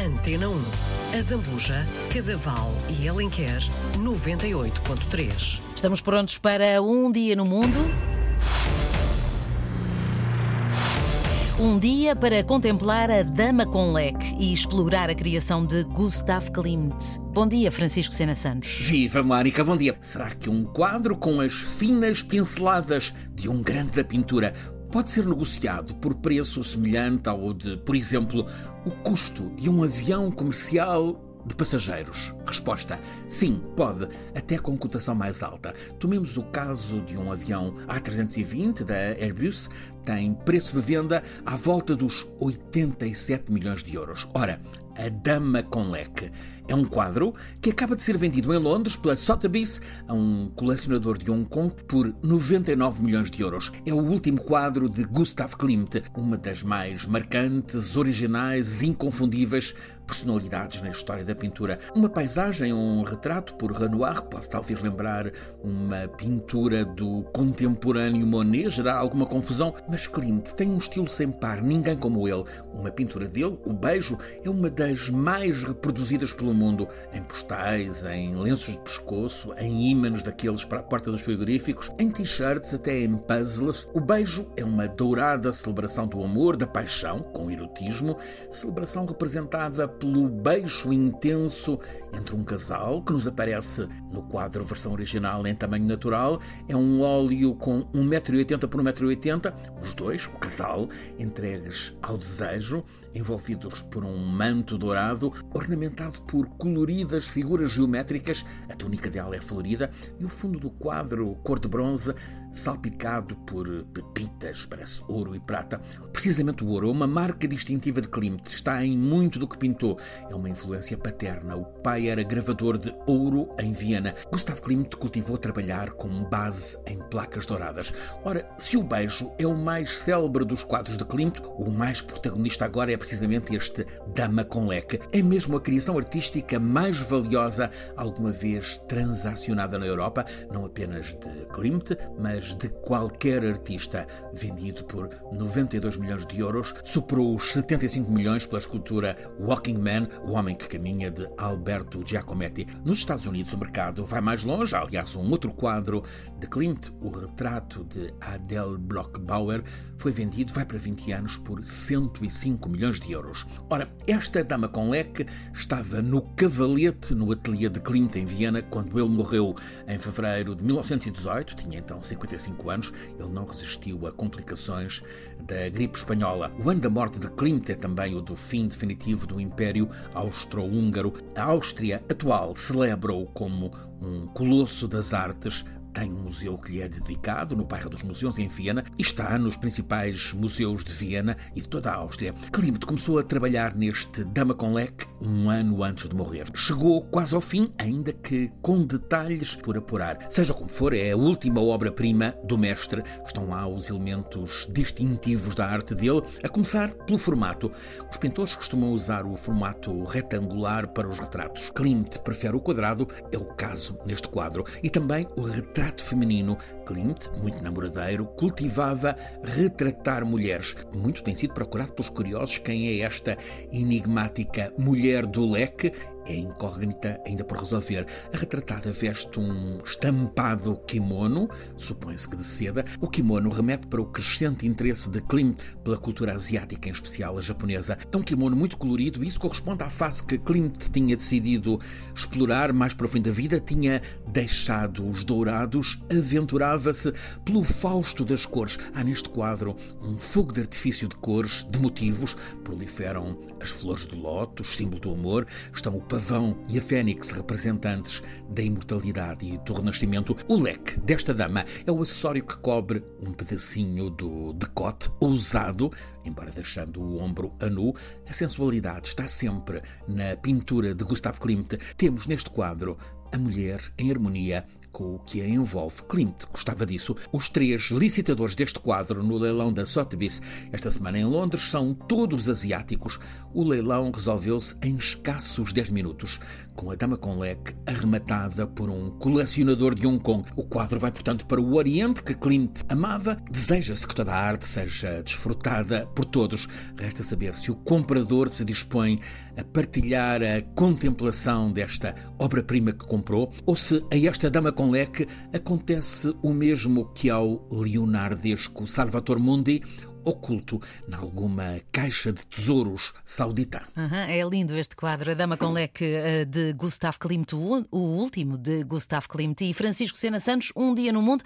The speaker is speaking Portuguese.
Antena 1. A Zambuja, Cadaval e Alenquer 98.3. Estamos prontos para um dia no mundo? Um dia para contemplar a Dama com Leque e explorar a criação de Gustav Klimt. Bom dia, Francisco Sena Santos. Viva, Mónica, bom dia. Será que um quadro com as finas pinceladas de um grande da pintura pode ser negociado por preço semelhante ao de, por exemplo, o custo de um avião comercial de passageiros? Resposta: sim, pode, até com cotação mais alta. Tomemos o caso de um avião A320 da Airbus, tem preço de venda à volta dos 87 milhões de euros. Ora, a Dama com Leque. É um quadro que acaba de ser vendido em Londres pela Sotheby's a um colecionador de Hong Kong por 99 milhões de euros. É o último quadro de Gustav Klimt, uma das mais marcantes, originais, inconfundíveis personalidades na história da pintura. Uma paisagem, um retrato por Renoir, pode talvez lembrar uma pintura do contemporâneo Monet, gerar alguma confusão, mas Klimt tem um estilo sem par, ninguém como ele. Uma pintura dele, O Beijo, é uma das mais reproduzidas pelo mundo, em postais, em lenços de pescoço, em ímãs daqueles para a porta dos frigoríficos, em t-shirts, até em puzzles. O Beijo é uma dourada celebração do amor, da paixão, com erotismo, celebração representada pelo beijo intenso entre um casal, que nos aparece no quadro versão original em tamanho natural. É um óleo com 1,80m por 1,80m, os dois, o casal, entregues ao desejo, envolvidos por um manto dourado, ornamentado por coloridas figuras geométricas. A túnica dela é florida e o fundo do quadro, cor de bronze, salpicado por pepitas, parece ouro e prata. Precisamente o ouro é uma marca distintiva de Klimt, está em muito do que pintou. É uma influência paterna. O pai era gravador de ouro em Viena. Gustav Klimt cultivou trabalhar com base em placas douradas. Ora, se o beijo é o mais célebre dos quadros de Klimt, o mais protagonista agora é precisamente este Dama com Leque. É mesmo a criação artística mais valiosa alguma vez transacionada na Europa, não apenas de Klimt, mas de qualquer artista. Vendido por 92 milhões de euros, superou os 75 milhões pela escultura Walking Man, o homem que caminha de Alberto Giacometti. Nos Estados Unidos o mercado vai mais longe, aliás, um outro quadro de Klimt, o retrato de Adele Blockbauer, foi vendido, vai para 20 anos, por 105 milhões de euros. Ora, esta dama com leque estava no cavalete no ateliê de Klimt em Viena quando ele morreu em fevereiro de 1918, tinha então 55 anos, ele não resistiu a complicações da gripe espanhola. O ano da morte de Klimt é também o do fim definitivo do Império Austro-Húngaro. A Áustria atual celebra-o como um colosso das artes tem um museu que lhe é dedicado no bairro dos Museus em Viena e está nos principais museus de Viena e de toda a Áustria. Klimt começou a trabalhar neste Dama com Leque um ano antes de morrer. Chegou quase ao fim, ainda que com detalhes por apurar. Seja como for, é a última obra-prima do mestre. Estão lá os elementos distintivos da arte dele, a começar pelo formato. Os pintores costumam usar o formato retangular para os retratos. Klimt prefere o quadrado, é o caso neste quadro. E também o retrato retrato feminino. Klimt, muito namoradeiro, cultivava retratar mulheres. Muito tem sido procurado pelos curiosos quem é esta enigmática mulher do leque é incógnita ainda por resolver. A retratada veste um estampado kimono, supõe-se que de seda. O kimono remete para o crescente interesse de Klimt pela cultura asiática, em especial a japonesa. É um kimono muito colorido e isso corresponde à fase que Klimt tinha decidido explorar mais para o fim da vida. Tinha deixado os dourados, aventurava-se pelo fausto das cores. Há neste quadro um fogo de artifício de cores, de motivos. Proliferam as flores do lótus, símbolo do amor. Estão o pavão e a fênix, representantes da imortalidade e do renascimento. O leque desta dama é o acessório que cobre um pedacinho do decote ousado, embora deixando o ombro a nu. A sensualidade está sempre na pintura de Gustav Klimt. Temos neste quadro a mulher em harmonia com o que a envolve. Klimt gostava disso. Os três licitadores deste quadro no leilão da Sotheby's esta semana em Londres são todos asiáticos. O leilão resolveu-se em escassos 10 minutos, com a dama com leque arrematada por um colecionador de Hong Kong. O quadro vai, portanto, para o Oriente, que Klimt amava. Deseja-se que toda a arte seja desfrutada por todos. Resta saber se o comprador se dispõe a partilhar a contemplação desta obra-prima que comprou, ou se a esta dama com leque acontece o mesmo que ao leonardesco Salvator Mundi oculto em alguma caixa de tesouros saudita. Uhum, é lindo este quadro, A Dama com Leque eh, de Gustav Klimt, o último de Gustav Klimt e Francisco Sena Santos, Um Dia no Mundo.